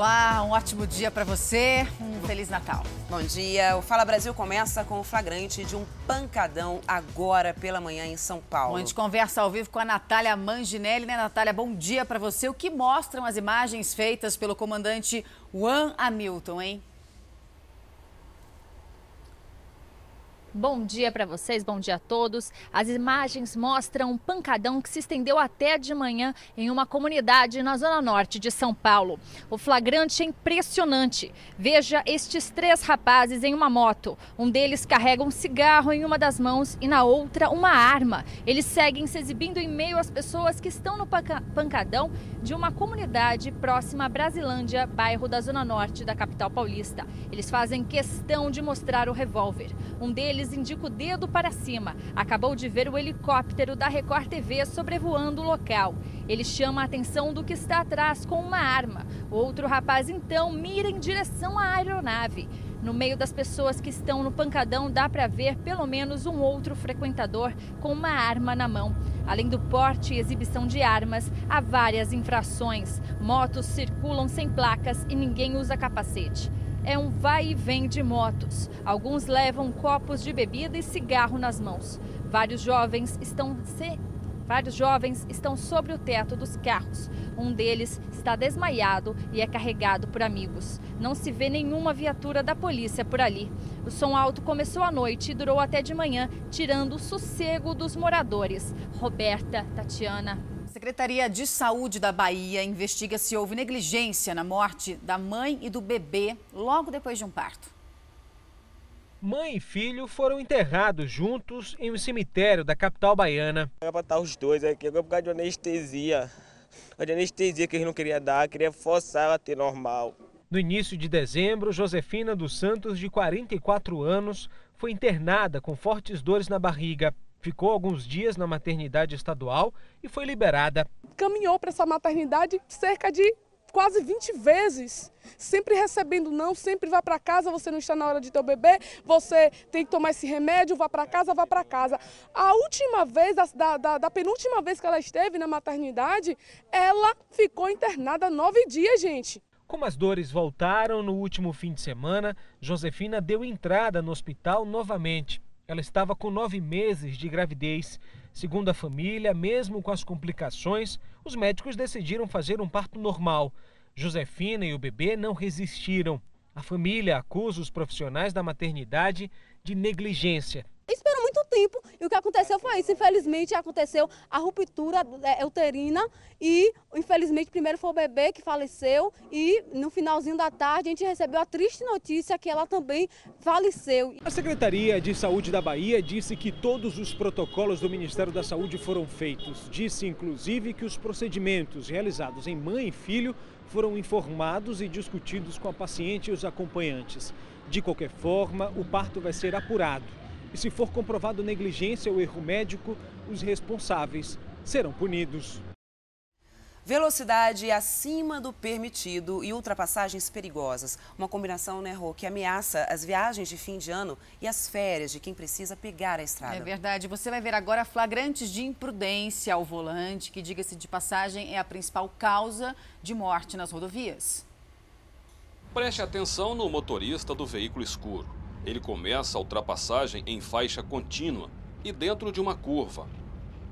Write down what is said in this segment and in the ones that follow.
Olá, um ótimo dia para você, um Feliz Natal. Bom dia. O Fala Brasil começa com o flagrante de um pancadão agora pela manhã em São Paulo. Bom, a gente conversa ao vivo com a Natália Manginelli. Né, Natália? Bom dia para você. O que mostram as imagens feitas pelo comandante Juan Hamilton, hein? Bom dia para vocês, bom dia a todos. As imagens mostram um pancadão que se estendeu até de manhã em uma comunidade na zona norte de São Paulo. O flagrante é impressionante. Veja estes três rapazes em uma moto. Um deles carrega um cigarro em uma das mãos e na outra uma arma. Eles seguem se exibindo em meio às pessoas que estão no pancadão de uma comunidade próxima a Brasilândia, bairro da zona norte da capital paulista. Eles fazem questão de mostrar o revólver. Um deles deles indica o dedo para cima. Acabou de ver o helicóptero da Record TV sobrevoando o local. Ele chama a atenção do que está atrás com uma arma. Outro rapaz então mira em direção à aeronave. No meio das pessoas que estão no pancadão, dá para ver pelo menos um outro frequentador com uma arma na mão. Além do porte e exibição de armas, há várias infrações. Motos circulam sem placas e ninguém usa capacete é um vai e vem de motos. Alguns levam copos de bebida e cigarro nas mãos. Vários jovens estão se... Vários jovens estão sobre o teto dos carros. Um deles está desmaiado e é carregado por amigos. Não se vê nenhuma viatura da polícia por ali. O som alto começou à noite e durou até de manhã, tirando o sossego dos moradores. Roberta, Tatiana, Secretaria de Saúde da Bahia investiga se houve negligência na morte da mãe e do bebê logo depois de um parto. Mãe e filho foram enterrados juntos em um cemitério da capital baiana. Era para estar os dois aqui, agora por causa de anestesia. De anestesia que eles não queriam dar, queria forçar ela a ter normal. No início de dezembro, Josefina dos Santos, de 44 anos, foi internada com fortes dores na barriga. Ficou alguns dias na maternidade estadual e foi liberada. Caminhou para essa maternidade cerca de quase 20 vezes, sempre recebendo não, sempre vá para casa, você não está na hora de ter o bebê, você tem que tomar esse remédio, vá para casa, vá para casa. A última vez, da, da, da, penúltima vez que ela esteve na maternidade, ela ficou internada nove dias, gente. Como as dores voltaram no último fim de semana, Josefina deu entrada no hospital novamente. Ela estava com nove meses de gravidez. Segundo a família, mesmo com as complicações, os médicos decidiram fazer um parto normal. Josefina e o bebê não resistiram. A família acusa os profissionais da maternidade de negligência muito tempo e o que aconteceu foi isso. Infelizmente aconteceu a ruptura é, uterina e infelizmente primeiro foi o bebê que faleceu e no finalzinho da tarde a gente recebeu a triste notícia que ela também faleceu. A Secretaria de Saúde da Bahia disse que todos os protocolos do Ministério da Saúde foram feitos. Disse inclusive que os procedimentos realizados em mãe e filho foram informados e discutidos com a paciente e os acompanhantes. De qualquer forma, o parto vai ser apurado e se for comprovado negligência ou erro médico, os responsáveis serão punidos. Velocidade acima do permitido e ultrapassagens perigosas. Uma combinação, né, Rô, que ameaça as viagens de fim de ano e as férias de quem precisa pegar a estrada. É verdade. Você vai ver agora flagrantes de imprudência ao volante, que, diga-se de passagem, é a principal causa de morte nas rodovias. Preste atenção no motorista do veículo escuro. Ele começa a ultrapassagem em faixa contínua e dentro de uma curva.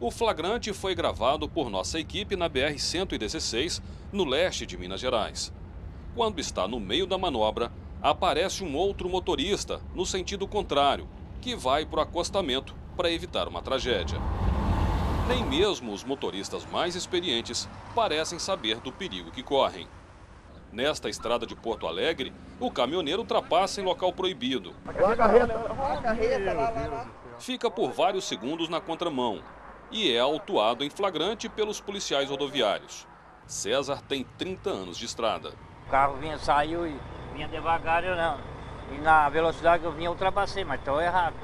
O flagrante foi gravado por nossa equipe na BR-116, no leste de Minas Gerais. Quando está no meio da manobra, aparece um outro motorista no sentido contrário, que vai para o acostamento para evitar uma tragédia. Nem mesmo os motoristas mais experientes parecem saber do perigo que correm. Nesta estrada de Porto Alegre, o caminhoneiro ultrapassa em local proibido. Fica por vários segundos na contramão e é autuado em flagrante pelos policiais rodoviários. César tem 30 anos de estrada. O carro vinha, saiu e vinha devagar, eu não. E na velocidade que eu vinha, eu ultrapassei, mas estou errado.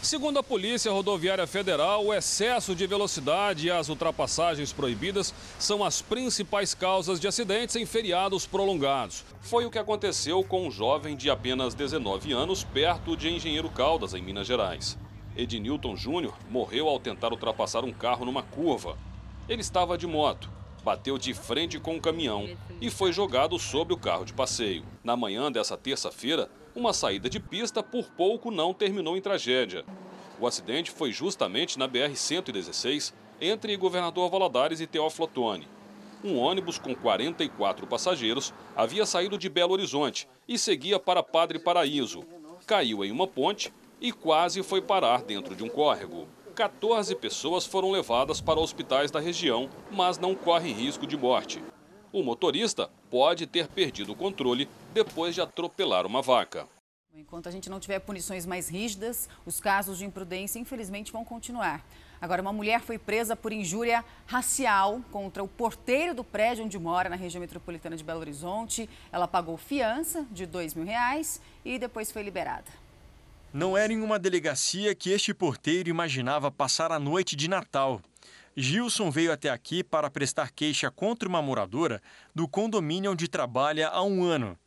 Segundo a Polícia Rodoviária Federal, o excesso de velocidade e as ultrapassagens proibidas são as principais causas de acidentes em feriados prolongados. Foi o que aconteceu com um jovem de apenas 19 anos perto de Engenheiro Caldas, em Minas Gerais. Ednilton Júnior morreu ao tentar ultrapassar um carro numa curva. Ele estava de moto bateu de frente com o caminhão e foi jogado sobre o carro de passeio. Na manhã dessa terça-feira, uma saída de pista por pouco não terminou em tragédia. O acidente foi justamente na BR-116, entre Governador Valadares e Teófilo Otoni. Um ônibus com 44 passageiros havia saído de Belo Horizonte e seguia para Padre Paraíso. Caiu em uma ponte e quase foi parar dentro de um córrego. 14 pessoas foram levadas para hospitais da região, mas não correm risco de morte. O motorista pode ter perdido o controle depois de atropelar uma vaca. Enquanto a gente não tiver punições mais rígidas, os casos de imprudência, infelizmente, vão continuar. Agora, uma mulher foi presa por injúria racial contra o porteiro do prédio onde mora, na região metropolitana de Belo Horizonte. Ela pagou fiança de dois mil reais e depois foi liberada. Não era em uma delegacia que este porteiro imaginava passar a noite de Natal. Gilson veio até aqui para prestar queixa contra uma moradora do condomínio onde trabalha há um ano.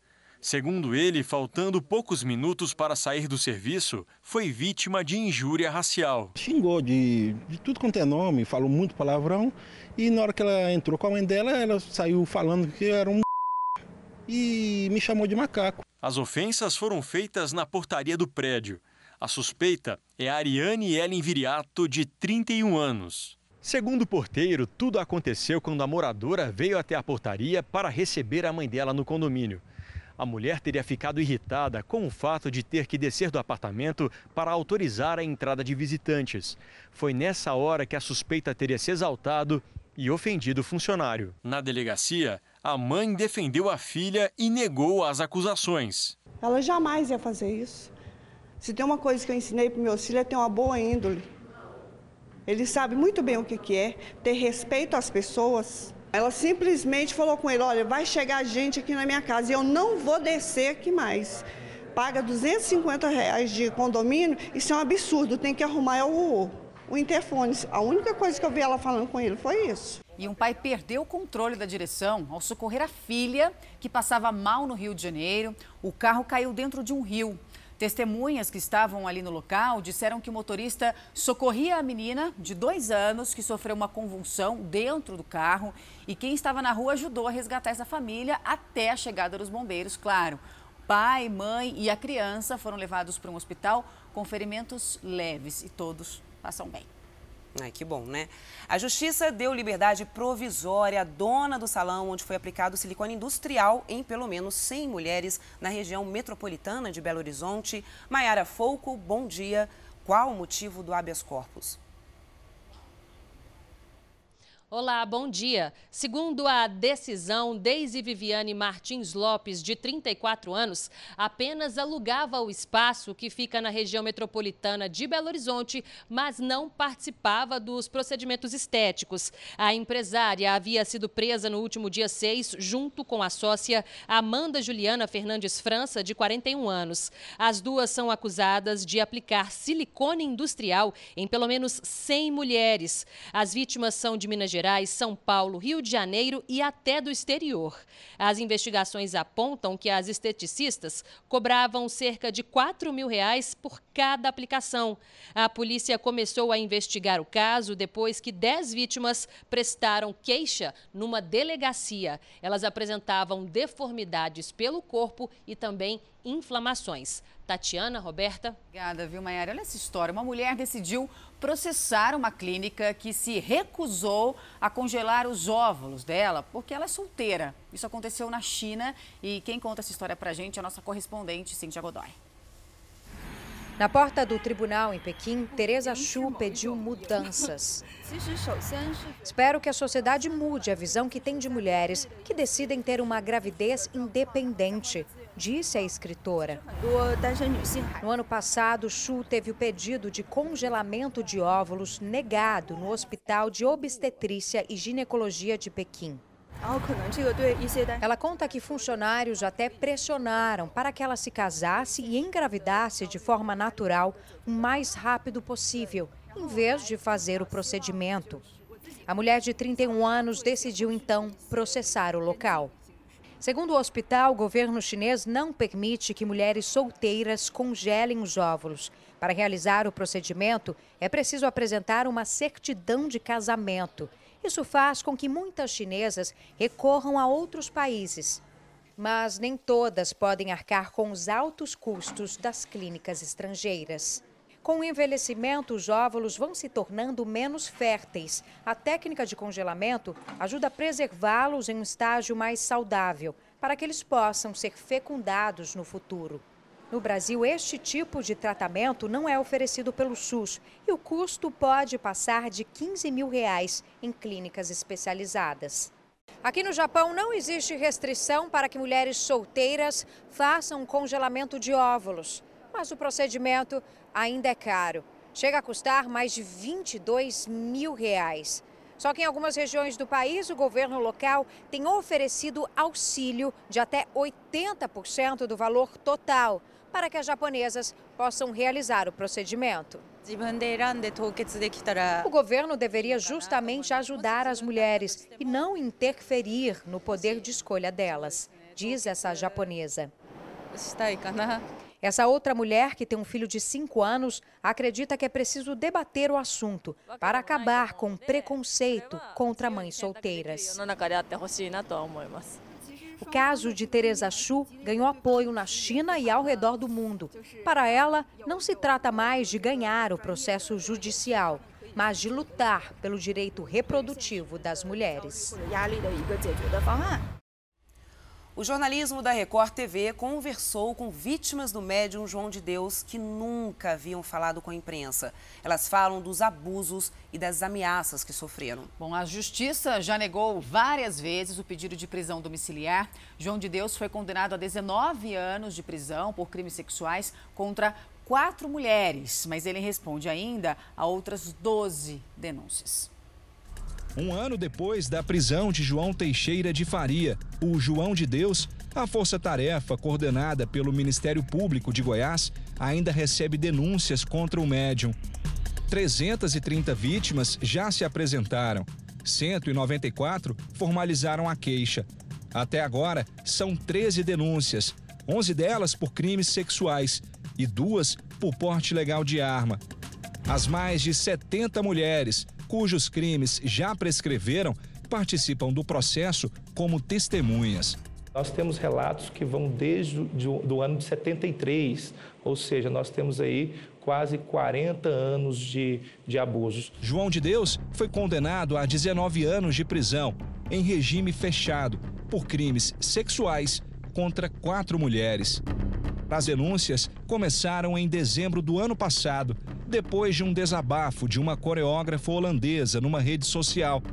Segundo ele, faltando poucos minutos para sair do serviço, foi vítima de injúria racial. Xingou de, de tudo quanto é nome, falou muito palavrão. E na hora que ela entrou com a mãe dela, ela saiu falando que era um e me chamou de macaco. As ofensas foram feitas na portaria do prédio. A suspeita é a Ariane Ellen Viriato, de 31 anos. Segundo o porteiro, tudo aconteceu quando a moradora veio até a portaria para receber a mãe dela no condomínio. A mulher teria ficado irritada com o fato de ter que descer do apartamento para autorizar a entrada de visitantes. Foi nessa hora que a suspeita teria se exaltado e ofendido o funcionário. Na delegacia, a mãe defendeu a filha e negou as acusações. Ela jamais ia fazer isso. Se tem uma coisa que eu ensinei para meus filhos é ter uma boa índole. Ele sabe muito bem o que, é ter respeito às pessoas. Ela simplesmente falou com ele: Olha, vai chegar gente aqui na minha casa e eu não vou descer aqui mais. Paga 250 reais de condomínio, isso é um absurdo, tem que arrumar o, o interfone. A única coisa que eu vi ela falando com ele foi isso. E um pai perdeu o controle da direção ao socorrer a filha, que passava mal no Rio de Janeiro. O carro caiu dentro de um rio. Testemunhas que estavam ali no local disseram que o motorista socorria a menina de dois anos que sofreu uma convulsão dentro do carro e quem estava na rua ajudou a resgatar essa família até a chegada dos bombeiros, claro. Pai, mãe e a criança foram levados para um hospital com ferimentos leves e todos passam bem. Ai, que bom, né? A justiça deu liberdade provisória à dona do salão onde foi aplicado silicone industrial em pelo menos 100 mulheres na região metropolitana de Belo Horizonte. Maiara Folco, bom dia. Qual o motivo do habeas corpus? Olá, bom dia. Segundo a decisão, Deise Viviane Martins Lopes, de 34 anos, apenas alugava o espaço que fica na região metropolitana de Belo Horizonte, mas não participava dos procedimentos estéticos. A empresária havia sido presa no último dia 6, junto com a sócia Amanda Juliana Fernandes França, de 41 anos. As duas são acusadas de aplicar silicone industrial em pelo menos 100 mulheres. As vítimas são de Minas Gerais. Gerais, São Paulo, Rio de Janeiro e até do exterior. As investigações apontam que as esteticistas cobravam cerca de 4 mil reais por cada aplicação. A polícia começou a investigar o caso depois que 10 vítimas prestaram queixa numa delegacia. Elas apresentavam deformidades pelo corpo e também inflamações. Tatiana, Roberta. Obrigada, viu, Maiara? Olha essa história. Uma mulher decidiu processar uma clínica que se recusou a congelar os óvulos dela porque ela é solteira. Isso aconteceu na China e quem conta essa história pra gente é a nossa correspondente, Cintia Godoy. Na porta do tribunal em Pequim, Teresa Chu pediu mudanças. Espero que a sociedade mude a visão que tem de mulheres que decidem ter uma gravidez independente, disse a escritora. No ano passado, Chu teve o pedido de congelamento de óvulos negado no Hospital de Obstetrícia e Ginecologia de Pequim. Ela conta que funcionários até pressionaram para que ela se casasse e engravidasse de forma natural o mais rápido possível, em vez de fazer o procedimento. A mulher de 31 anos decidiu então processar o local. Segundo o hospital, o governo chinês não permite que mulheres solteiras congelem os óvulos. Para realizar o procedimento, é preciso apresentar uma certidão de casamento Isso faz com que muitas chinesas recorram a outros países. Mas nem todas podem arcar com os altos custos das clínicas estrangeiras. Com o envelhecimento, os óvulos vão se tornando menos férteis. A técnica de congelamento ajuda a preservá-los em um estágio mais saudável, para que eles possam ser fecundados no futuro. No Brasil, este tipo de tratamento não é oferecido pelo SUS e o custo pode passar de 15 mil reais em clínicas especializadas. Aqui no Japão não existe restrição para que mulheres solteiras façam congelamento de óvulos mas o procedimento ainda é caro. Chega a custar mais de 22 mil reais. Só que em algumas regiões do país, o governo local tem oferecido auxílio de até 80% do valor total para que as japonesas possam realizar o procedimento. O governo deveria justamente ajudar as mulheres e não interferir no poder de escolha delas, diz essa japonesa. Essa outra mulher, que tem um filho de 5 anos, acredita que é preciso debater o assunto para acabar com o preconceito contra mães solteiras. O caso de Teresa Chu ganhou apoio na China e ao redor do mundo. Para ela, não se trata mais de ganhar o processo judicial, mas de lutar pelo direito reprodutivo das mulheres. O jornalismo da Record TV conversou com vítimas do médium João de Deus que nunca haviam falado com a imprensa. Elas falam dos abusos e das ameaças que sofreram. Bom, a justiça já negou várias vezes o pedido de prisão domiciliar. João de Deus foi condenado a 19 anos de prisão por crimes sexuais contra quatro mulheres, mas ele responde ainda a outras 12 denúncias. Um ano depois da prisão de João Teixeira de Faria, o João de Deus, a força-tarefa coordenada pelo Ministério Público de Goiás ainda recebe denúncias contra o médium. 330 vítimas já se apresentaram. 194 formalizaram a queixa. Até agora, são 13 denúncias, 11 delas por crimes sexuais e duas por porte legal de arma. As mais de 70 mulheres cujos crimes já prescreveram participam do processo como testemunhas. Nós temos relatos que vão desde o ano de 73, ou seja, nós temos aí quase 40 anos de, de abusos. João de Deus foi condenado a 19 anos de prisão em regime fechado por crimes sexuais contra quatro mulheres. As denúncias começaram em dezembro do ano passado, depois de um desabafo de uma coreógrafa holandesa numa rede social.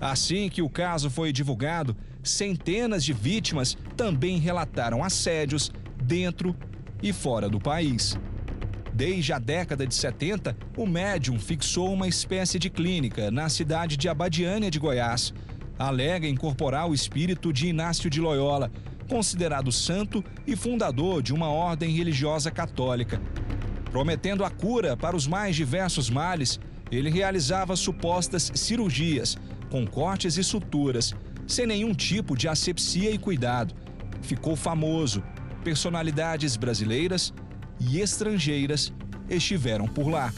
Assim que o caso foi divulgado, centenas de vítimas também relataram assédios dentro e fora do país. Desde a década de 70, o médium fixou uma espécie de clínica na cidade de Abadiânia de Goiás. Alega incorporar o espírito de Inácio de Loyola, considerado santo e fundador de uma ordem religiosa católica. Prometendo a cura para os mais diversos males, ele realizava supostas cirurgias, com cortes e suturas, sem nenhum tipo de asepsia e cuidado. Ficou famoso. Personalidades brasileiras e estrangeiras estiveram por lá.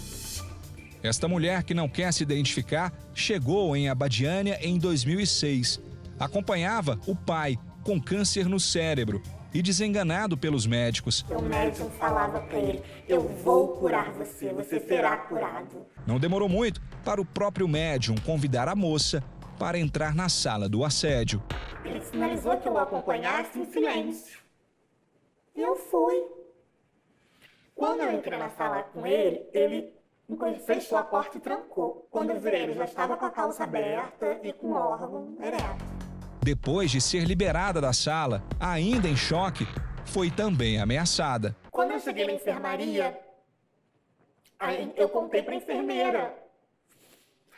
Esta mulher, que não quer se identificar, chegou em Abadiânia em 2006. Acompanhava o pai, com câncer no cérebro e desenganado pelos médicos. O médico falava para ele: Eu vou curar você, você será curado. Não demorou muito para o próprio médium convidar a moça para entrar na sala do assédio. Ele sinalizou que eu o acompanhasse em silêncio. Eu fui. Quando eu entrei na sala com ele, ele fechou a porta e trancou. Quando eu virei, ele já estava com a calça aberta e com o órgão ereto. Depois de ser liberada da sala, ainda em choque, foi também ameaçada. Quando eu cheguei na enfermaria, eu contei para a enfermeira.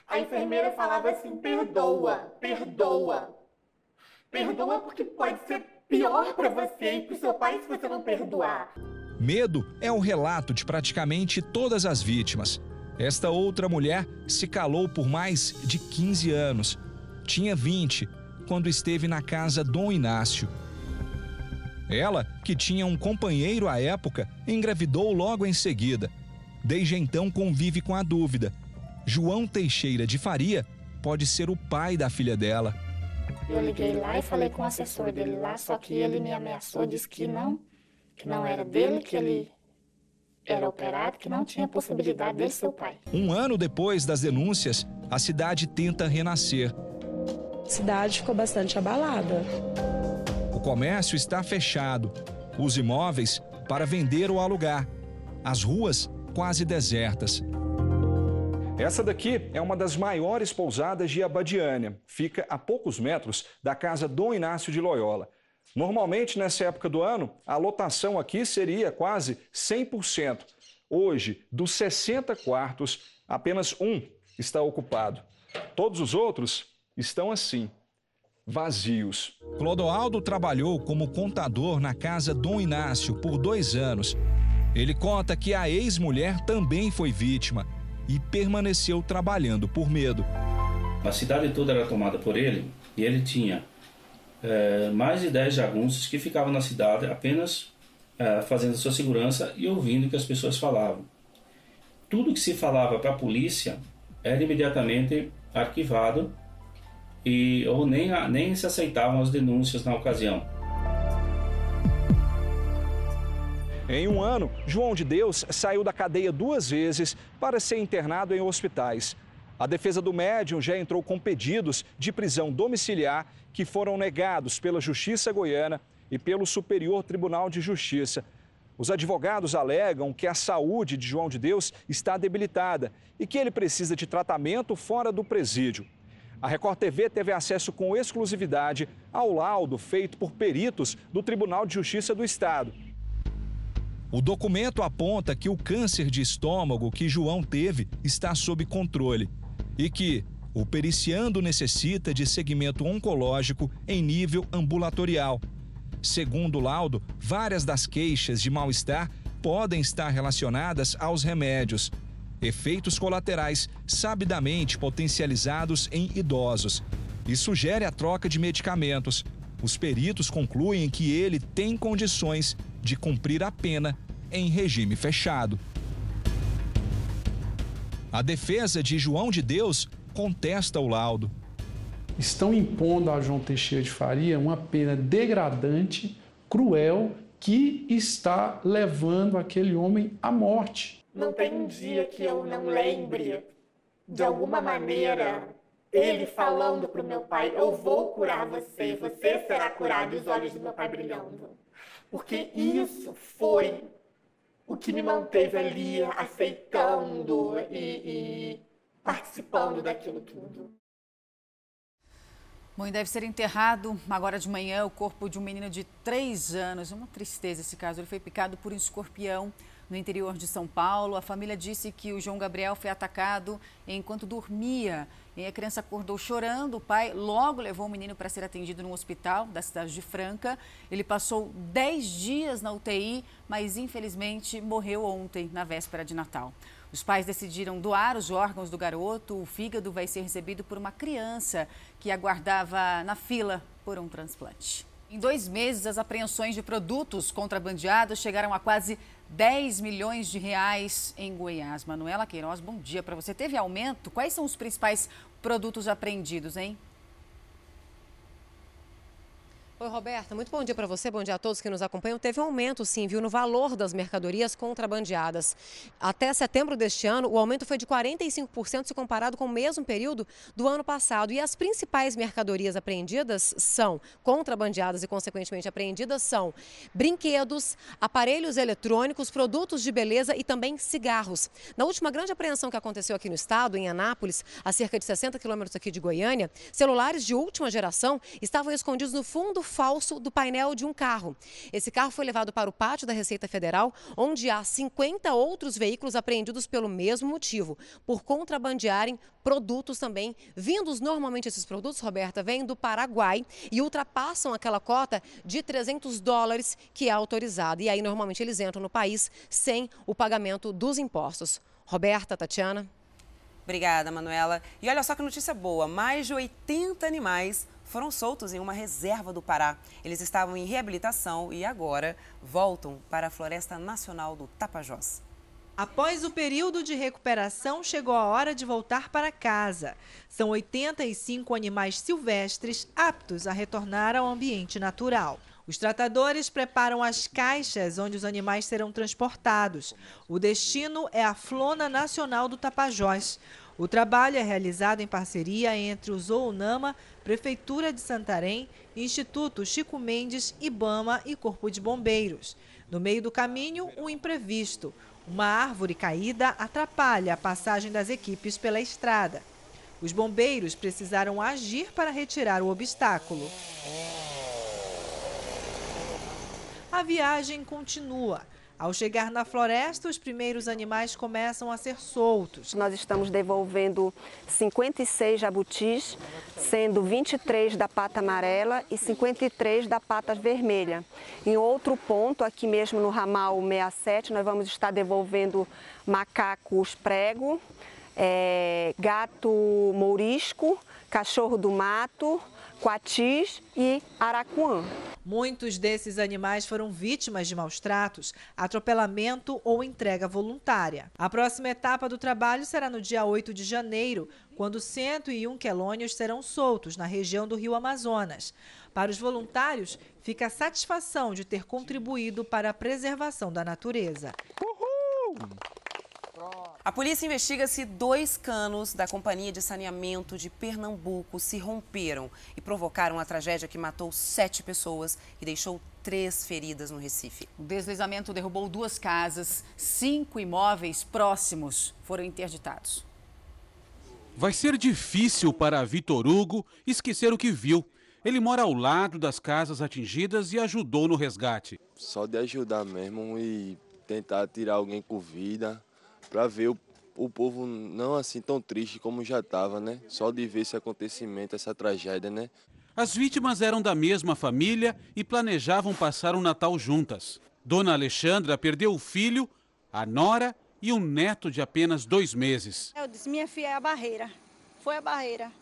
A enfermeira falava assim: perdoa, perdoa. Perdoa porque pode ser pior para você e para o seu pai se você não perdoar. Medo é o relato de praticamente todas as vítimas. Esta outra mulher se calou por mais de 15 anos. Tinha 20 quando esteve na casa Dom Inácio. Ela, que tinha um companheiro à época, engravidou logo em seguida. Desde então convive com a dúvida: João Teixeira de Faria pode ser o pai da filha dela. Eu liguei lá e falei com o assessor dele lá, só que ele me ameaçou, disse que não, que não era dele, que ele era operado, que não tinha possibilidade dele ser o pai. Um ano depois das denúncias, a cidade tenta renascer. A cidade ficou bastante abalada. O comércio está fechado. Os imóveis para vender ou alugar. As ruas quase desertas. Essa daqui é uma das maiores pousadas de Abadiânia. Fica a poucos metros da casa Dom Inácio de Loyola. Normalmente, nessa época do ano, a lotação aqui seria quase 100%. Hoje, dos 60 quartos, apenas um está ocupado. Todos os outros estão assim, vazios. Clodoaldo trabalhou como contador na casa Dom Inácio por dois anos. Ele conta que a ex-mulher também foi vítima e permaneceu trabalhando por medo. A cidade toda era tomada por ele e ele tinha é, mais de 10 jagunços que ficavam na cidade apenas é, fazendo sua segurança e ouvindo o que as pessoas falavam. Tudo que se falava para a polícia era imediatamente arquivado e ou nem, nem se aceitavam as denúncias na ocasião. Em um ano, João de Deus saiu da cadeia duas vezes para ser internado em hospitais. A defesa do médium já entrou com pedidos de prisão domiciliar que foram negados pela Justiça Goiana e pelo Superior Tribunal de Justiça. Os advogados alegam que a saúde de João de Deus está debilitada e que ele precisa de tratamento fora do presídio. A Record TV teve acesso com exclusividade ao laudo feito por peritos do Tribunal de Justiça do Estado. O documento aponta que o câncer de estômago que João teve está sob controle e que o periciando necessita de segmento oncológico em nível ambulatorial. Segundo o laudo, várias das queixas de mal-estar podem estar relacionadas aos remédios. Efeitos colaterais sabidamente potencializados em idosos. E sugere a troca de medicamentos. Os peritos concluem que ele tem condições de cumprir a pena em regime fechado. A defesa de João de Deus contesta o laudo. Estão impondo a João Teixeira de Faria uma pena degradante, cruel, que está levando aquele homem à morte. Não tem um dia que eu não lembre, de alguma maneira, ele falando para o meu pai: Eu vou curar você, você será curado, e os olhos do meu pai brilhando. Porque isso foi o que me manteve ali aceitando e, e participando daquilo tudo. Bom, e deve ser enterrado agora de manhã o corpo de um menino de três anos. Uma tristeza esse caso. Ele foi picado por um escorpião no interior de São Paulo. A família disse que o João Gabriel foi atacado enquanto dormia. E a criança acordou chorando. O pai logo levou o menino para ser atendido no hospital da cidade de Franca. Ele passou dez dias na UTI, mas infelizmente morreu ontem, na véspera de Natal. Os pais decidiram doar os órgãos do garoto. O fígado vai ser recebido por uma criança que aguardava na fila por um transplante. Em dois meses, as apreensões de produtos contrabandeados chegaram a quase 10 milhões de reais em Goiás. Manuela Queiroz, bom dia para você. Teve aumento? Quais são os principais produtos apreendidos, hein? Oi, Roberta, muito bom dia para você, bom dia a todos que nos acompanham. Teve um aumento, sim, viu, no valor das mercadorias contrabandeadas. Até setembro deste ano, o aumento foi de 45% se comparado com o mesmo período do ano passado. E as principais mercadorias apreendidas são, contrabandeadas e consequentemente apreendidas, são brinquedos, aparelhos eletrônicos, produtos de beleza e também cigarros. Na última grande apreensão que aconteceu aqui no estado, em Anápolis, a cerca de 60 quilômetros aqui de Goiânia, celulares de última geração estavam escondidos no fundo falso do painel de um carro. Esse carro foi levado para o pátio da Receita Federal, onde há 50 outros veículos apreendidos pelo mesmo motivo, por contrabandearem produtos também, vindos normalmente esses produtos, Roberta, vêm do Paraguai e ultrapassam aquela cota de 300 dólares que é autorizada. E aí normalmente eles entram no país sem o pagamento dos impostos. Roberta, Tatiana. Obrigada, Manuela. E olha só que notícia boa: mais de 80 animais foram soltos em uma reserva do Pará. Eles estavam em reabilitação e agora voltam para a Floresta Nacional do Tapajós. Após o período de recuperação, chegou a hora de voltar para casa. São 85 animais silvestres aptos a retornar ao ambiente natural. Os tratadores preparam as caixas onde os animais serão transportados. O destino é a Flona Nacional do Tapajós. O trabalho é realizado em parceria entre o Zoonama, Prefeitura de Santarém, Instituto Chico Mendes, Ibama e Corpo de Bombeiros. No meio do caminho, um imprevisto. Uma árvore caída atrapalha a passagem das equipes pela estrada. Os bombeiros precisaram agir para retirar o obstáculo. A viagem continua. Ao chegar na floresta, os primeiros animais começam a ser soltos. Nós estamos devolvendo 56 jabutis, sendo 23 da pata amarela e 53 da pata vermelha. Em outro ponto, aqui mesmo no ramal 67, nós vamos estar devolvendo macacos prego, é, gato mourisco, cachorro do mato, coatis e aracuã. Muitos desses animais foram vítimas de maus tratos, atropelamento ou entrega voluntária. A próxima etapa do trabalho será no dia 8 de janeiro, quando 101 quelônios serão soltos na região do Rio Amazonas. Para os voluntários, fica a satisfação de ter contribuído para a preservação da natureza. Uhul! A polícia investiga se dois canos da Companhia de Saneamento de Pernambuco se romperam e provocaram a tragédia que matou sete pessoas e deixou três feridas no Recife. O deslizamento derrubou duas casas, cinco imóveis próximos foram interditados. Vai ser difícil para Vitor Hugo esquecer o que viu. Ele mora ao lado das casas atingidas e ajudou no resgate. Só de ajudar mesmo e tentar tirar alguém com vida para ver o, o povo não assim tão triste como já estava, né? Só de ver esse acontecimento, essa tragédia, né? As vítimas eram da mesma família e planejavam passar o Natal juntas. Dona Alexandra perdeu o filho, a nora e um neto de apenas dois meses. Eu disse, minha filha é a barreira. Foi a barreira.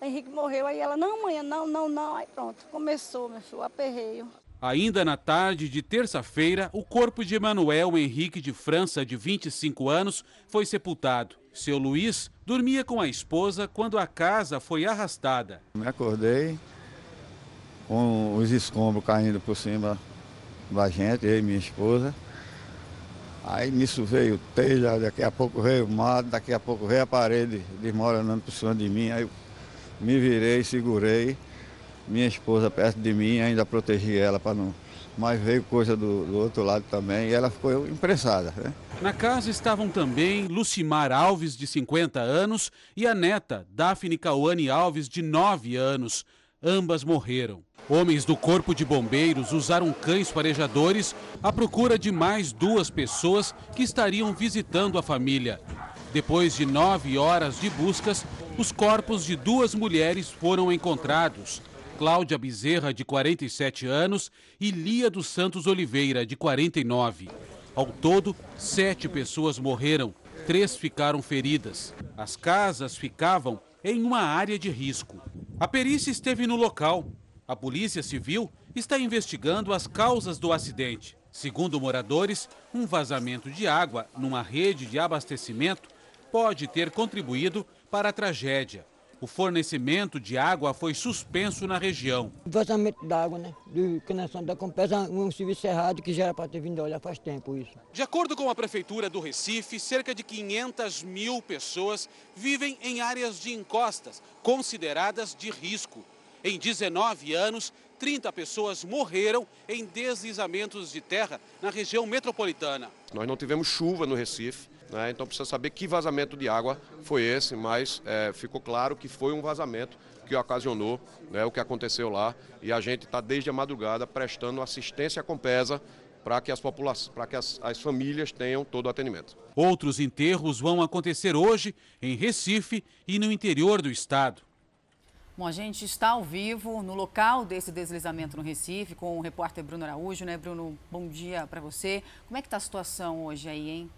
Henrique morreu, aí ela, não, mãe, não, não, não. Aí pronto, começou, meu filho, o aperreio. Ainda na tarde de terça-feira, o corpo de Emanuel Henrique de França, de 25 anos, foi sepultado. Seu Luiz dormia com a esposa quando a casa foi arrastada. Me acordei com os escombros caindo por cima da gente, eu e minha esposa. Aí nisso veio telha, daqui a pouco veio o mato, daqui a pouco veio a parede desmoronando por cima de mim. Aí eu me virei, segurei minha esposa perto de mim, ainda protegi ela para não. Mas veio coisa do, do, outro lado também e ela ficou impressada. Né? Na casa estavam também Lucimar Alves, de 50 anos, e a neta, Daphne Cauane Alves, de 9 anos. Ambas morreram. Homens do Corpo de Bombeiros usaram cães farejadores à procura de mais duas pessoas que estariam visitando a família. Depois de nove horas de buscas, os corpos de duas mulheres foram encontrados. Cláudia Bezerra, de 47 anos, e Lia dos Santos Oliveira, de 49. Ao todo, sete pessoas morreram, três ficaram feridas. As casas ficavam em uma área de risco. A perícia esteve no local. A Polícia Civil está investigando as causas do acidente. Segundo moradores, um vazamento de água numa rede de abastecimento pode ter contribuído para a tragédia o fornecimento de água foi suspenso na região. Vazamento d'água, né? De conexão da Compesa, um serviço errado que já era para ter vindo olhar faz tempo isso. De acordo com a Prefeitura do Recife, cerca de 500 mil pessoas vivem em áreas de encostas, consideradas de risco. Em 19 anos, 30 pessoas morreram em deslizamentos de terra na região metropolitana. Nós não tivemos chuva no Recife, né? Então precisa saber que vazamento de água foi esse, mas é, ficou claro que foi um vazamento que ocasionou né, o que aconteceu lá e a gente está desde a madrugada prestando assistência com pesa para que, as, para que as, as famílias tenham todo o atendimento. Outros enterros vão acontecer hoje em Recife e no interior do estado. Bom, a gente está ao vivo no local desse deslizamento no Recife com o repórter Bruno Araújo, né, Bruno? Bom dia para você. Como é que está a situação hoje aí, hein?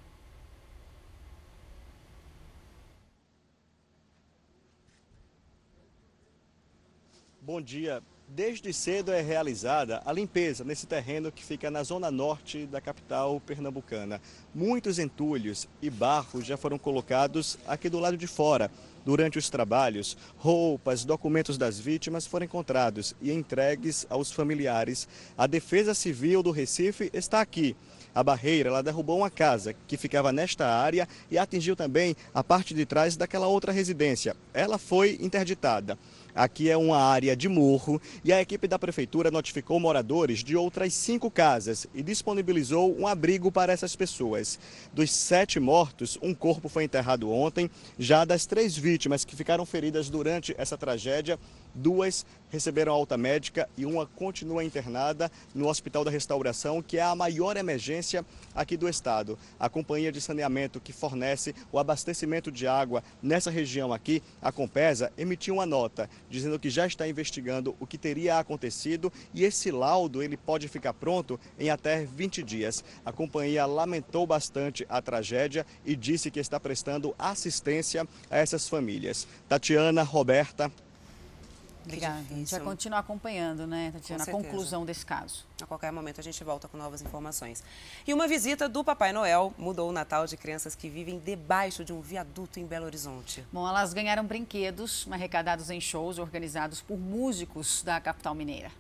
Bom dia. Desde cedo é realizada a limpeza nesse terreno que fica na zona norte da capital pernambucana. Muitos entulhos e barros já foram colocados aqui do lado de fora. Durante os trabalhos, roupas, documentos das vítimas foram encontrados e entregues aos familiares. A Defesa Civil do Recife está aqui. A barreira ela derrubou uma casa que ficava nesta área e atingiu também a parte de trás daquela outra residência. Ela foi interditada. Aqui é uma área de morro e a equipe da prefeitura notificou moradores de outras cinco casas e disponibilizou um abrigo para essas pessoas. Dos sete mortos, um corpo foi enterrado ontem. Já das três vítimas que ficaram feridas durante essa tragédia, duas receberam alta médica e uma continua internada no Hospital da Restauração, que é a maior emergência aqui do estado. A companhia de saneamento que fornece o abastecimento de água nessa região aqui, a Compesa, emitiu uma nota dizendo que já está investigando o que teria acontecido e esse laudo ele pode ficar pronto em até 20 dias. A companhia lamentou bastante a tragédia e disse que está prestando assistência a essas famílias. Tatiana, Roberta, Obrigada. A gente vai continuar acompanhando, né, Tatiana, a conclusão desse caso. A qualquer momento a gente volta com novas informações. E uma visita do Papai Noel mudou o Natal de crianças que vivem debaixo de um viaduto em Belo Horizonte. Bom, elas ganharam brinquedos arrecadados em shows organizados por músicos da capital mineira.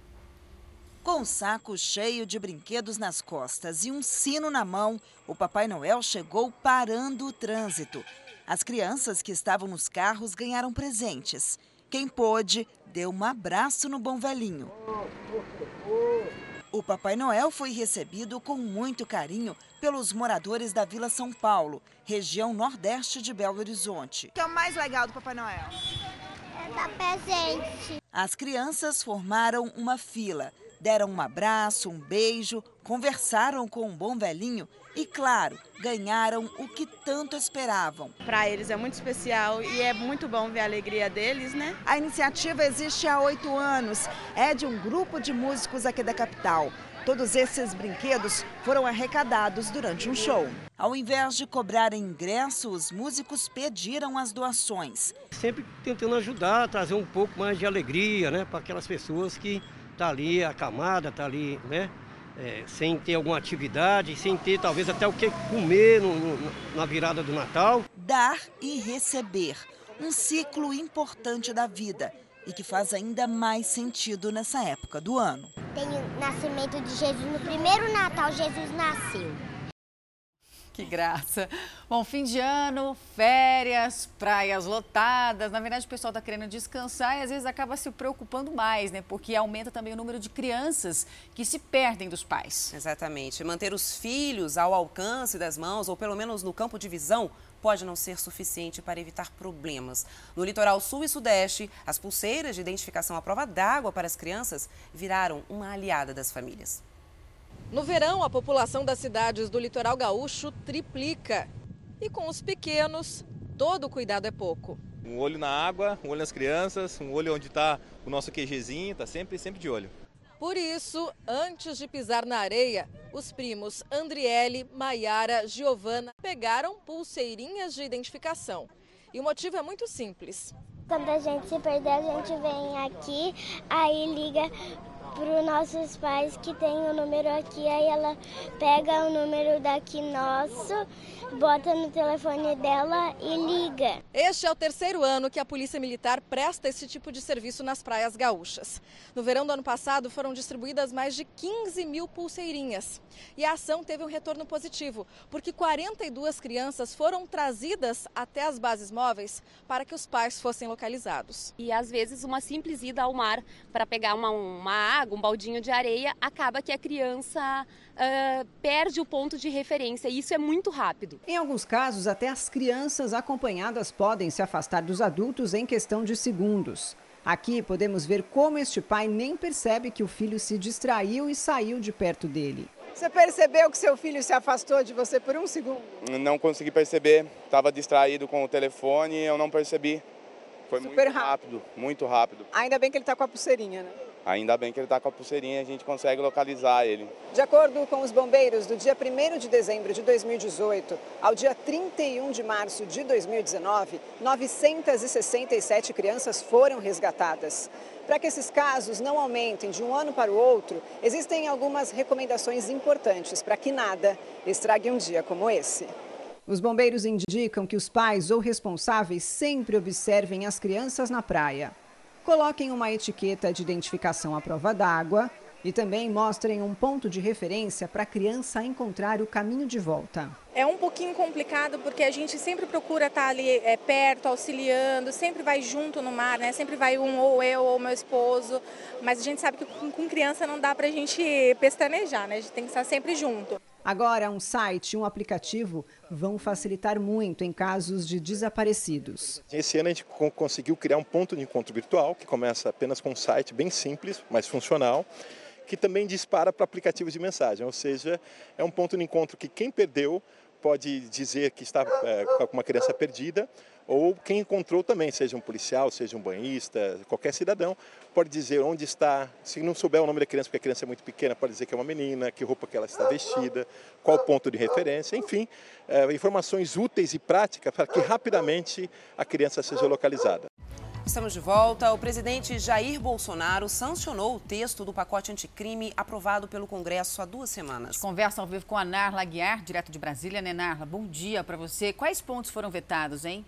Com um saco cheio de brinquedos nas costas e um sino na mão, o Papai Noel chegou parando o trânsito. As crianças que estavam nos carros ganharam presentes. Quem pôde, deu um abraço no bom velhinho. O Papai Noel foi recebido com muito carinho pelos moradores da Vila São Paulo, região nordeste de Belo Horizonte. O que é o mais legal do Papai Noel? É dar presente. As crianças formaram uma fila, deram um abraço, um beijo, conversaram com um bom velhinho e, claro, ganharam o que tanto esperavam. Para eles é muito especial e é muito bom ver a alegria deles, né? A iniciativa existe há oito anos. É de um grupo de músicos aqui da capital. Todos esses brinquedos foram arrecadados durante um show. Ao invés de cobrarem ingresso, os músicos pediram as doações. Sempre tentando ajudar, trazer um pouco mais de alegria né, para aquelas pessoas que estão tá ali acamada, tá ali, né? é, sem ter alguma atividade, sem ter talvez até o que comer no, no, na virada do Natal. Dar e receber. Um ciclo importante da vida e que faz ainda mais sentido nessa época do ano. Tem o nascimento de Jesus. No primeiro Natal, Jesus nasceu. Que graça. Bom, fim de ano, férias, praias lotadas. Na verdade, o pessoal está querendo descansar e às vezes acaba se preocupando mais, né? Porque aumenta também o número de crianças que se perdem dos pais. Exatamente. Manter os filhos ao alcance das mãos, ou pelo menos no campo de visão, pode não ser suficiente para evitar problemas. No litoral sul e sudeste, as pulseiras de identificação à prova d'água para as crianças viraram uma aliada das famílias. No verão, a população das cidades do litoral gaúcho triplica. E com os pequenos, todo cuidado é pouco. Um olho na água, um olho nas crianças, um olho onde está o nosso QGzinho, está sempre, sempre de olho. Por isso, antes de pisar na areia, os primos Andriele, Maiara, Giovana pegaram pulseirinhas de identificação. E o motivo é muito simples. Quando a gente se perder, a gente vem aqui, aí liga para os nossos pais que tem o número aqui, aí ela pega o número daqui nosso, bota no telefone dela e liga. Este é o terceiro ano que a Polícia Militar presta esse tipo de serviço nas praias gaúchas. No verão do ano passado foram distribuídas mais de 15 mil pulseirinhas. E a ação teve um retorno positivo, porque 42 crianças foram trazidas até as bases móveis para que os pais fossem localizados. E às vezes uma simples ida ao mar para pegar uma, uma água, um baldinho de areia, acaba que a criança uh, perde o ponto de referência. E isso é muito rápido. Em alguns casos, até as crianças acompanhadas podem se afastar dos adultos em questão de segundos. Aqui podemos ver como este pai nem percebe que o filho se distraiu e saiu de perto dele. Você percebeu que seu filho se afastou de você por um segundo? Não consegui perceber, estava distraído com o telefone e eu não percebi. Foi Super muito rápido, muito rápido. Ainda bem que ele está com a pulseirinha, né? Ainda bem que ele está com a pulseirinha e a gente consegue localizar ele. De acordo com os bombeiros, do dia 1 de dezembro de 2018 ao dia 31 de março de 2019, 967 crianças foram resgatadas. Para que esses casos não aumentem de um ano para o outro, existem algumas recomendações importantes para que nada estrague um dia como esse. Os bombeiros indicam que os pais ou responsáveis sempre observem as crianças na praia. Coloquem uma etiqueta de identificação à prova d'água e também mostrem um ponto de referência para a criança encontrar o caminho de volta. É um pouquinho complicado porque a gente sempre procura estar ali é, perto, auxiliando, sempre vai junto no mar, né? Sempre vai um ou eu ou meu esposo, mas a gente sabe que com, com criança não dá para a gente pestanejar, né? A gente tem que estar sempre junto. Agora, um site e um aplicativo vão facilitar muito em casos de desaparecidos. Esse ano a gente conseguiu criar um ponto de encontro virtual que começa apenas com um site bem simples, mas funcional, que também dispara para aplicativos de mensagem, ou seja, é um ponto de encontro que quem perdeu pode dizer que está é, com uma criança perdida, ou quem encontrou também, seja um policial, seja um banhista, qualquer cidadão, pode dizer onde está, se não souber o nome da criança, porque a criança é muito pequena, pode dizer que é uma menina, que roupa que ela está vestida, qual ponto de referência, enfim, é, informações úteis e práticas para que rapidamente a criança seja localizada. Estamos de volta. O presidente Jair Bolsonaro sancionou o texto do pacote anticrime aprovado pelo Congresso há duas semanas. Conversa ao vivo com a Narla Guiar, direto de Brasília. Né, Narla? Bom dia para você. Quais pontos foram vetados, hein?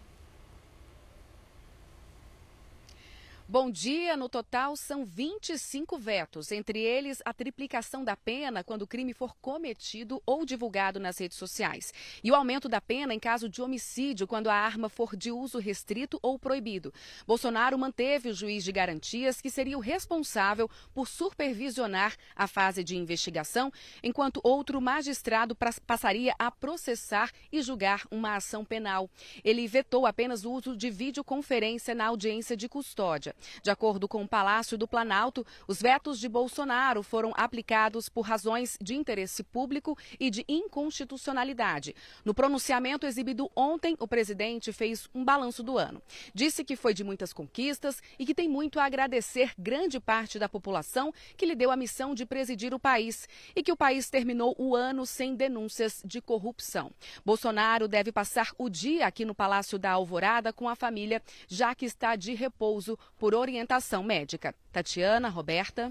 Bom dia. No total, são 25 vetos, entre eles a triplicação da pena quando o crime for cometido ou divulgado nas redes sociais, e o aumento da pena em caso de homicídio quando a arma for de uso restrito ou proibido. Bolsonaro manteve o juiz de garantias que seria o responsável por supervisionar a fase de investigação, enquanto outro magistrado passaria a processar e julgar uma ação penal. Ele vetou apenas o uso de videoconferência na audiência de custódia. De acordo com o Palácio do Planalto, os vetos de Bolsonaro foram aplicados por razões de interesse público e de inconstitucionalidade. No pronunciamento exibido ontem, o presidente fez um balanço do ano. Disse que foi de muitas conquistas e que tem muito a agradecer grande parte da população que lhe deu a missão de presidir o país e que o país terminou o ano sem denúncias de corrupção. Bolsonaro deve passar o dia aqui no Palácio da Alvorada com a família, já que está de repouso por orientação médica. Tatiana, Roberta.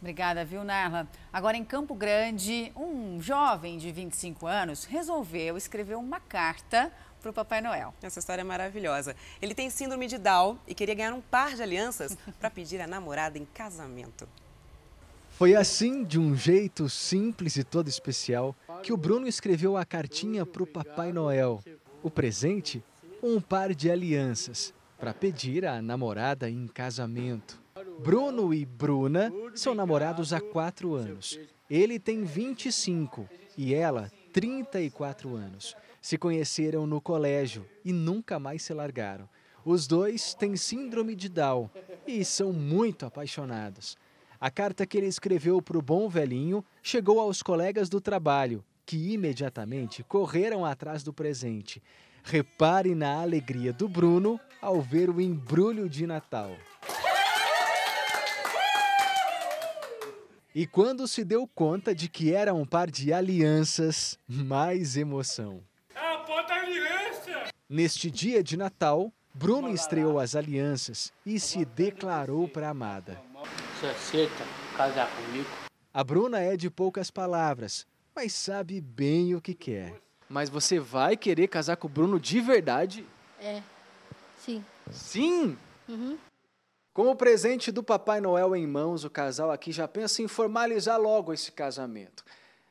Obrigada, viu, Narla? Agora, em Campo Grande, um jovem de 25 anos resolveu escrever uma carta para o Papai Noel. Essa história é maravilhosa. Ele tem síndrome de Down e queria ganhar um par de alianças para pedir a namorada em casamento. Foi assim, de um jeito simples e todo especial, que o Bruno escreveu a cartinha para o Papai Noel. O presente? Um par de alianças para pedir a namorada em casamento. Bruno e Bruna são namorados há quatro anos. Ele tem 25 e ela 34 anos. Se conheceram no colégio e nunca mais se largaram. Os dois têm síndrome de Down e são muito apaixonados. A carta que ele escreveu para o bom velhinho chegou aos colegas do trabalho, que imediatamente correram atrás do presente. Repare na alegria do Bruno ao ver o embrulho de Natal. E quando se deu conta de que era um par de alianças, mais emoção. É a aliança! Neste dia de Natal, Bruno estreou as alianças e se declarou para a amada. Você aceita casar comigo? A Bruna é de poucas palavras, mas sabe bem o que quer. Mas você vai querer casar com o Bruno de verdade? É. Sim. Sim? Uhum. Com o presente do Papai Noel em mãos, o casal aqui já pensa em formalizar logo esse casamento.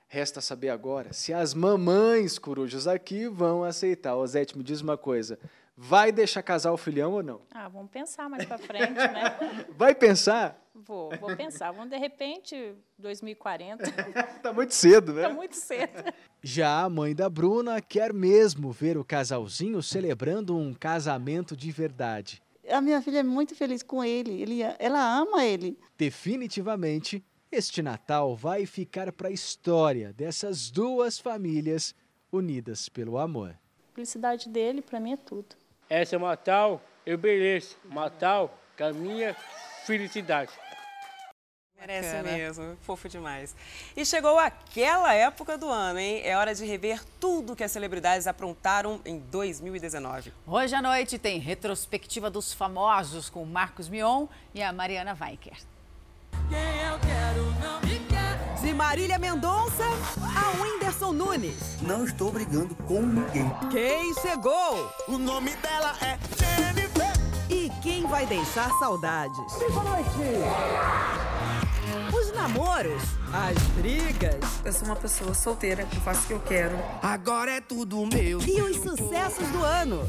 Resta saber agora se as mamães corujas aqui vão aceitar. Osete, me diz uma coisa. Vai deixar casar o filhão ou não? Ah, vamos pensar mais para frente, né? Vai pensar? Vou, vou pensar. Vamos, de repente, 2040. tá muito cedo, né? Tá muito cedo. Já a mãe da Bruna quer mesmo ver o casalzinho celebrando um casamento de verdade. A minha filha é muito feliz com ele, ele ela ama ele. Definitivamente, este Natal vai ficar para a história dessas duas famílias unidas pelo amor. A felicidade dele, para mim, é tudo. Esse é o Natal eu mereço matar com a minha felicidade. Merece Bacana. mesmo, fofo demais. E chegou aquela época do ano, hein? É hora de rever tudo que as celebridades aprontaram em 2019. Hoje à noite tem retrospectiva dos famosos com Marcos Mion e a Mariana Weicker. Marília Mendonça a Whindersson Nunes. Não estou brigando com ninguém. Quem chegou? O nome dela é Jennifer. E quem vai deixar saudades? Boa noite. Os namoros, as brigas. Eu sou uma pessoa solteira, eu faço o que eu quero. Agora é tudo meu. E os sucessos do ano.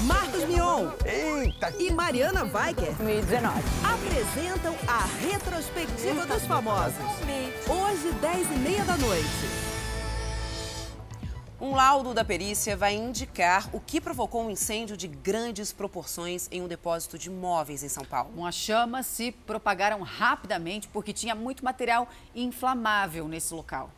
Marcos Mion Eita. e Mariana Weicker 2019. apresentam a retrospectiva dos famosos. Hoje, 10 e meia da noite. Um laudo da perícia vai indicar o que provocou um incêndio de grandes proporções em um depósito de móveis em São Paulo. As chamas se propagaram rapidamente porque tinha muito material inflamável nesse local.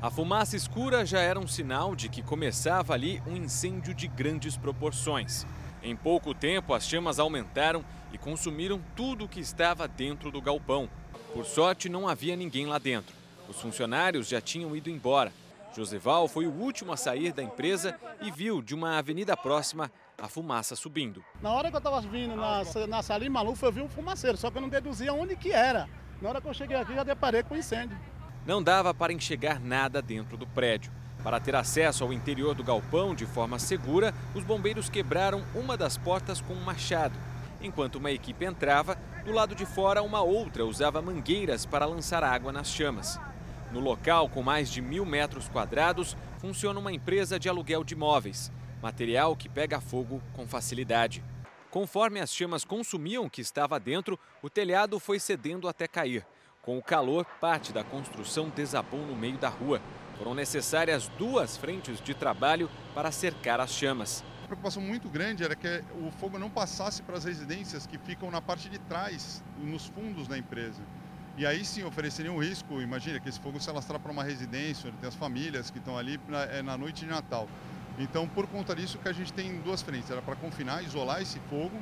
A fumaça escura já era um sinal de que começava ali um incêndio de grandes proporções. Em pouco tempo, as chamas aumentaram e consumiram tudo o que estava dentro do galpão. Por sorte, não havia ninguém lá dentro. Os funcionários já tinham ido embora. Josival foi o último a sair da empresa e viu de uma avenida próxima a fumaça subindo. Na hora que eu estava vindo na, na Salim Maluf, eu vi um fumaceiro, só que eu não deduzia onde que era. Na hora que eu cheguei aqui, já deparei com incêndio. Não dava para enxergar nada dentro do prédio. Para ter acesso ao interior do galpão de forma segura, os bombeiros quebraram uma das portas com um machado. Enquanto uma equipe entrava, do lado de fora, uma outra usava mangueiras para lançar água nas chamas. No local, com mais de mil metros quadrados, funciona uma empresa de aluguel de imóveis, material que pega fogo com facilidade. Conforme as chamas consumiam o que estava dentro, o telhado foi cedendo até cair. Com o calor, parte da construção desabou no meio da rua. Foram necessárias duas frentes de trabalho para cercar as chamas. A preocupação muito grande era que o fogo não passasse para as residências que ficam na parte de trás, nos fundos da empresa. E aí sim ofereceria um risco, imagina que esse fogo se alastrar para uma residência, onde tem as famílias que estão ali na, é, na noite de Natal. Então, por conta disso que a gente tem duas frentes, era para confinar, isolar esse fogo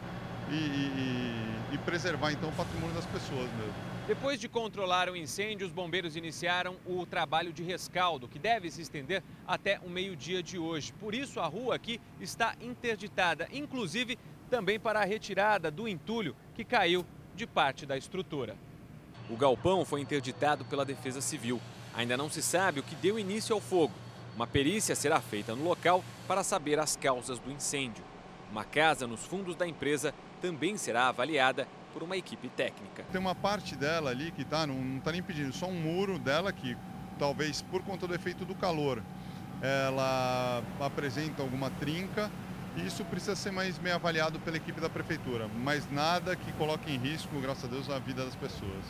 e, e, e preservar então o patrimônio das pessoas mesmo. Depois de controlar o incêndio, os bombeiros iniciaram o trabalho de rescaldo, que deve se estender até o meio-dia de hoje. Por isso, a rua aqui está interditada, inclusive também para a retirada do entulho que caiu de parte da estrutura. O galpão foi interditado pela Defesa Civil. Ainda não se sabe o que deu início ao fogo. Uma perícia será feita no local para saber as causas do incêndio. Uma casa nos fundos da empresa também será avaliada por uma equipe técnica. Tem uma parte dela ali que tá, não está nem pedindo, só um muro dela que talvez por conta do efeito do calor ela apresenta alguma trinca. E isso precisa ser mais bem avaliado pela equipe da prefeitura, mas nada que coloque em risco, graças a Deus, a vida das pessoas.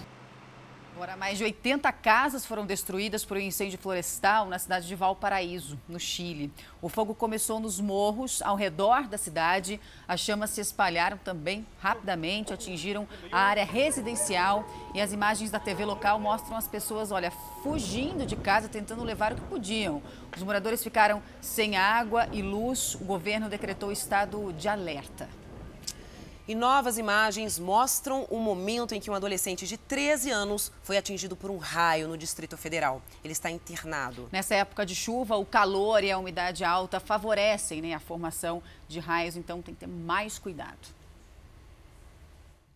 Agora, mais de 80 casas foram destruídas por um incêndio florestal na cidade de Valparaíso, no Chile. O fogo começou nos morros ao redor da cidade. As chamas se espalharam também rapidamente, atingiram a área residencial. E as imagens da TV local mostram as pessoas, olha, fugindo de casa, tentando levar o que podiam. Os moradores ficaram sem água e luz. O governo decretou estado de alerta. E novas imagens mostram o momento em que um adolescente de 13 anos foi atingido por um raio no Distrito Federal. Ele está internado. Nessa época de chuva, o calor e a umidade alta favorecem né, a formação de raios, então tem que ter mais cuidado.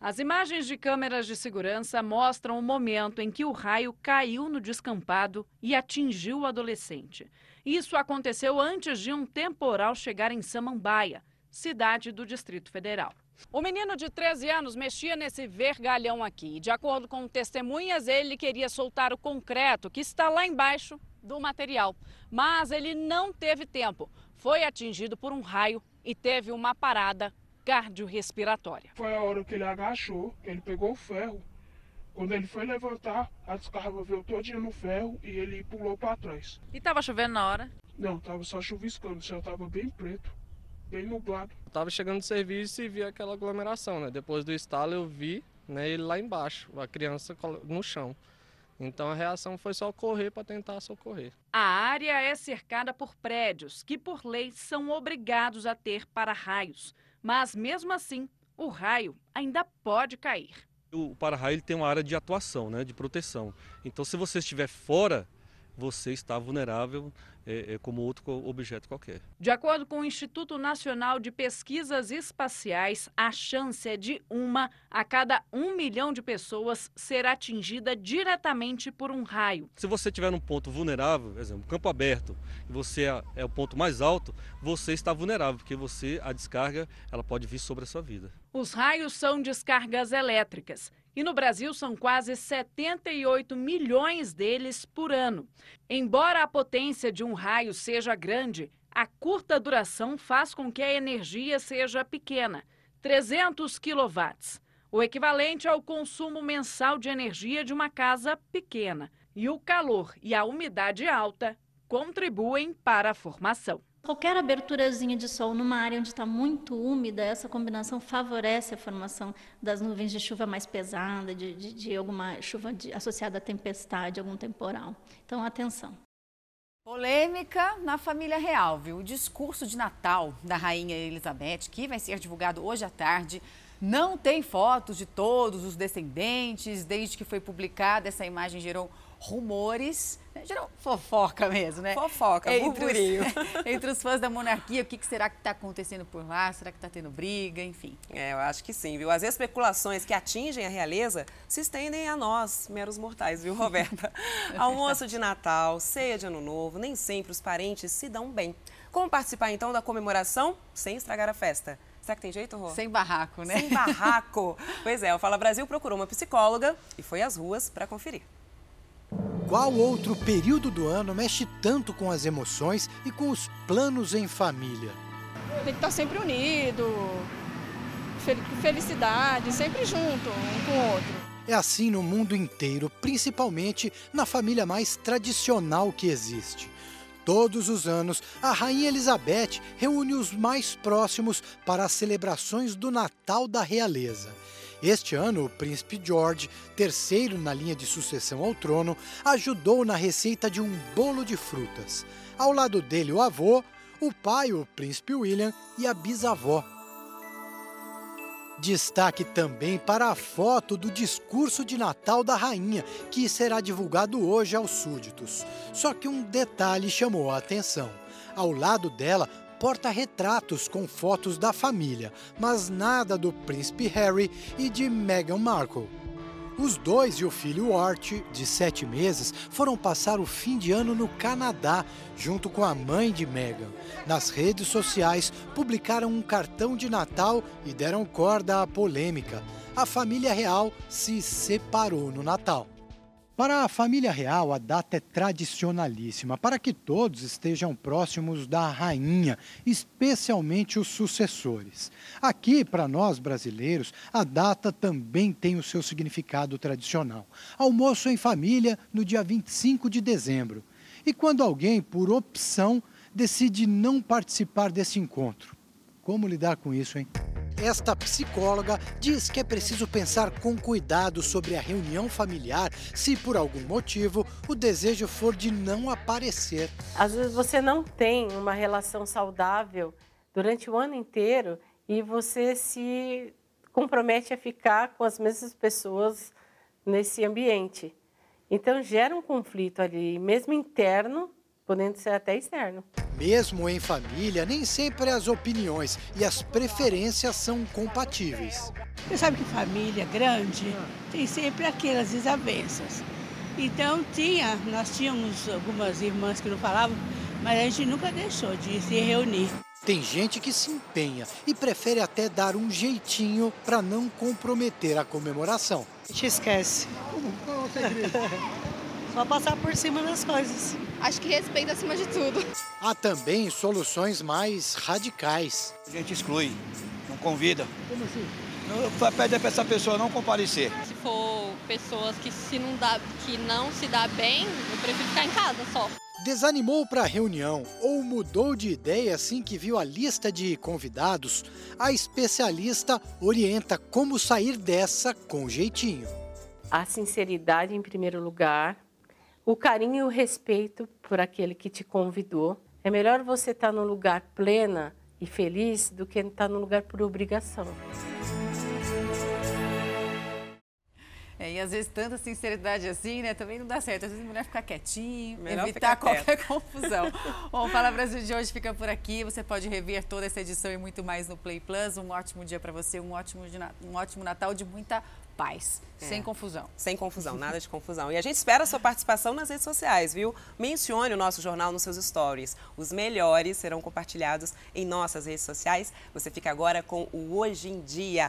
As imagens de câmeras de segurança mostram o momento em que o raio caiu no descampado e atingiu o adolescente. Isso aconteceu antes de um temporal chegar em Samambaia, cidade do Distrito Federal. O menino de 13 anos mexia nesse vergalhão aqui. De acordo com testemunhas, ele queria soltar o concreto que está lá embaixo do material. Mas ele não teve tempo. Foi atingido por um raio e teve uma parada cardiorrespiratória. Foi a hora que ele agachou, que ele pegou o ferro. Quando ele foi levantar, a descarga veio todinha no ferro e ele pulou para trás. E estava chovendo na hora? Não, estava só chuviscando, o céu estava bem preto bem nublado. Eu tava chegando no serviço e vi aquela aglomeração, né? Depois do estalo eu vi né, ele lá embaixo, a criança no chão. Então a reação foi só correr para tentar socorrer. A área é cercada por prédios que, por lei, são obrigados a ter para-raios. Mas, mesmo assim, o raio ainda pode cair. O para-raio tem uma área de atuação, né, de proteção. Então, se você estiver fora você está vulnerável é, é, como outro objeto qualquer. De acordo com o Instituto Nacional de Pesquisas Espaciais, a chance é de uma a cada um milhão de pessoas ser atingida diretamente por um raio. Se você estiver num ponto vulnerável, por exemplo, campo aberto, e você é, é o ponto mais alto, você está vulnerável, porque você, a descarga, ela pode vir sobre a sua vida. Os raios são descargas elétricas e no Brasil são quase 78 milhões deles por ano. Embora a potência de um raio seja grande, a curta duração faz com que a energia seja pequena, 300 quilowatts, o equivalente ao consumo mensal de energia de uma casa pequena. E o calor e a umidade alta contribuem para a formação. Qualquer aberturazinha de sol numa área onde está muito úmida, essa combinação favorece a formação das nuvens de chuva mais pesada, de, de, de alguma chuva de, associada à tempestade, algum temporal. Então, atenção. Polêmica na família real, viu? O discurso de Natal da Rainha Elizabeth, que vai ser divulgado hoje à tarde, não tem fotos de todos os descendentes. Desde que foi publicada, essa imagem gerou rumores, né? gerou fofoca mesmo, né? Fofoca, entre os, entre os fãs da monarquia, o que, que será que está acontecendo por lá? Será que está tendo briga? Enfim. É, eu acho que sim, viu? As especulações que atingem a realeza se estendem a nós, meros mortais, viu, Roberta? Almoço de Natal, ceia de Ano Novo, nem sempre os parentes se dão bem. Como participar então da comemoração sem estragar a festa? Será que tem jeito, Rô? Sem barraco, né? Sem barraco. pois é, o Fala Brasil procurou uma psicóloga e foi às ruas para conferir. Qual outro período do ano mexe tanto com as emoções e com os planos em família? Tem que estar sempre unido, felicidade, sempre junto, um com o outro. É assim no mundo inteiro, principalmente na família mais tradicional que existe. Todos os anos, a Rainha Elizabeth reúne os mais próximos para as celebrações do Natal da Realeza. Este ano, o príncipe George, terceiro na linha de sucessão ao trono, ajudou na receita de um bolo de frutas. Ao lado dele, o avô, o pai, o príncipe William e a bisavó. Destaque também para a foto do discurso de Natal da rainha, que será divulgado hoje aos súditos. Só que um detalhe chamou a atenção. Ao lado dela, porta-retratos com fotos da família, mas nada do príncipe Harry e de Meghan Markle. Os dois e o filho Art, de sete meses, foram passar o fim de ano no Canadá, junto com a mãe de Meghan. Nas redes sociais, publicaram um cartão de Natal e deram corda à polêmica. A família real se separou no Natal. Para a família real, a data é tradicionalíssima, para que todos estejam próximos da rainha, especialmente os sucessores. Aqui, para nós brasileiros, a data também tem o seu significado tradicional. Almoço em família no dia 25 de dezembro. E quando alguém, por opção, decide não participar desse encontro? Como lidar com isso, hein? Esta psicóloga diz que é preciso pensar com cuidado sobre a reunião familiar se por algum motivo o desejo for de não aparecer. Às vezes você não tem uma relação saudável durante o ano inteiro e você se compromete a ficar com as mesmas pessoas nesse ambiente. Então gera um conflito ali, mesmo interno, podendo ser até externo. Mesmo em família, nem sempre as opiniões e as preferências são compatíveis. Você sabe que família grande tem sempre aquelas desavenças. Então tinha, nós tínhamos algumas irmãs que não falavam, mas a gente nunca deixou de se reunir. Tem gente que se empenha e prefere até dar um jeitinho para não comprometer a comemoração. A gente esquece. Só passar por cima das coisas. Acho que respeito acima de tudo. Há também soluções mais radicais. A gente exclui, não convida. Como assim? Pede para essa pessoa não comparecer. Se for pessoas que, se não, dá, que não se dá bem, eu prefiro ficar em casa só. Desanimou para a reunião ou mudou de ideia assim que viu a lista de convidados? A especialista orienta como sair dessa com jeitinho. a sinceridade em primeiro lugar, o carinho e o respeito por aquele que te convidou. É melhor você estar num lugar plena e feliz do que estar num lugar por obrigação. É, e às vezes tanta sinceridade assim, né, também não dá certo. Às vezes a mulher ficar quietinho, Melhor evitar ficar qualquer quieta. confusão. Bom, o Fala Brasil de hoje fica por aqui. Você pode rever toda essa edição e muito mais no Play Plus. Um ótimo dia para você, um ótimo, um ótimo Natal de muita paz, É. sem confusão. Sem confusão, nada de confusão. E a gente espera a sua participação nas redes sociais, viu? Mencione o nosso jornal nos seus stories. Os melhores serão compartilhados em nossas redes sociais. Você fica agora com o Hoje em Dia.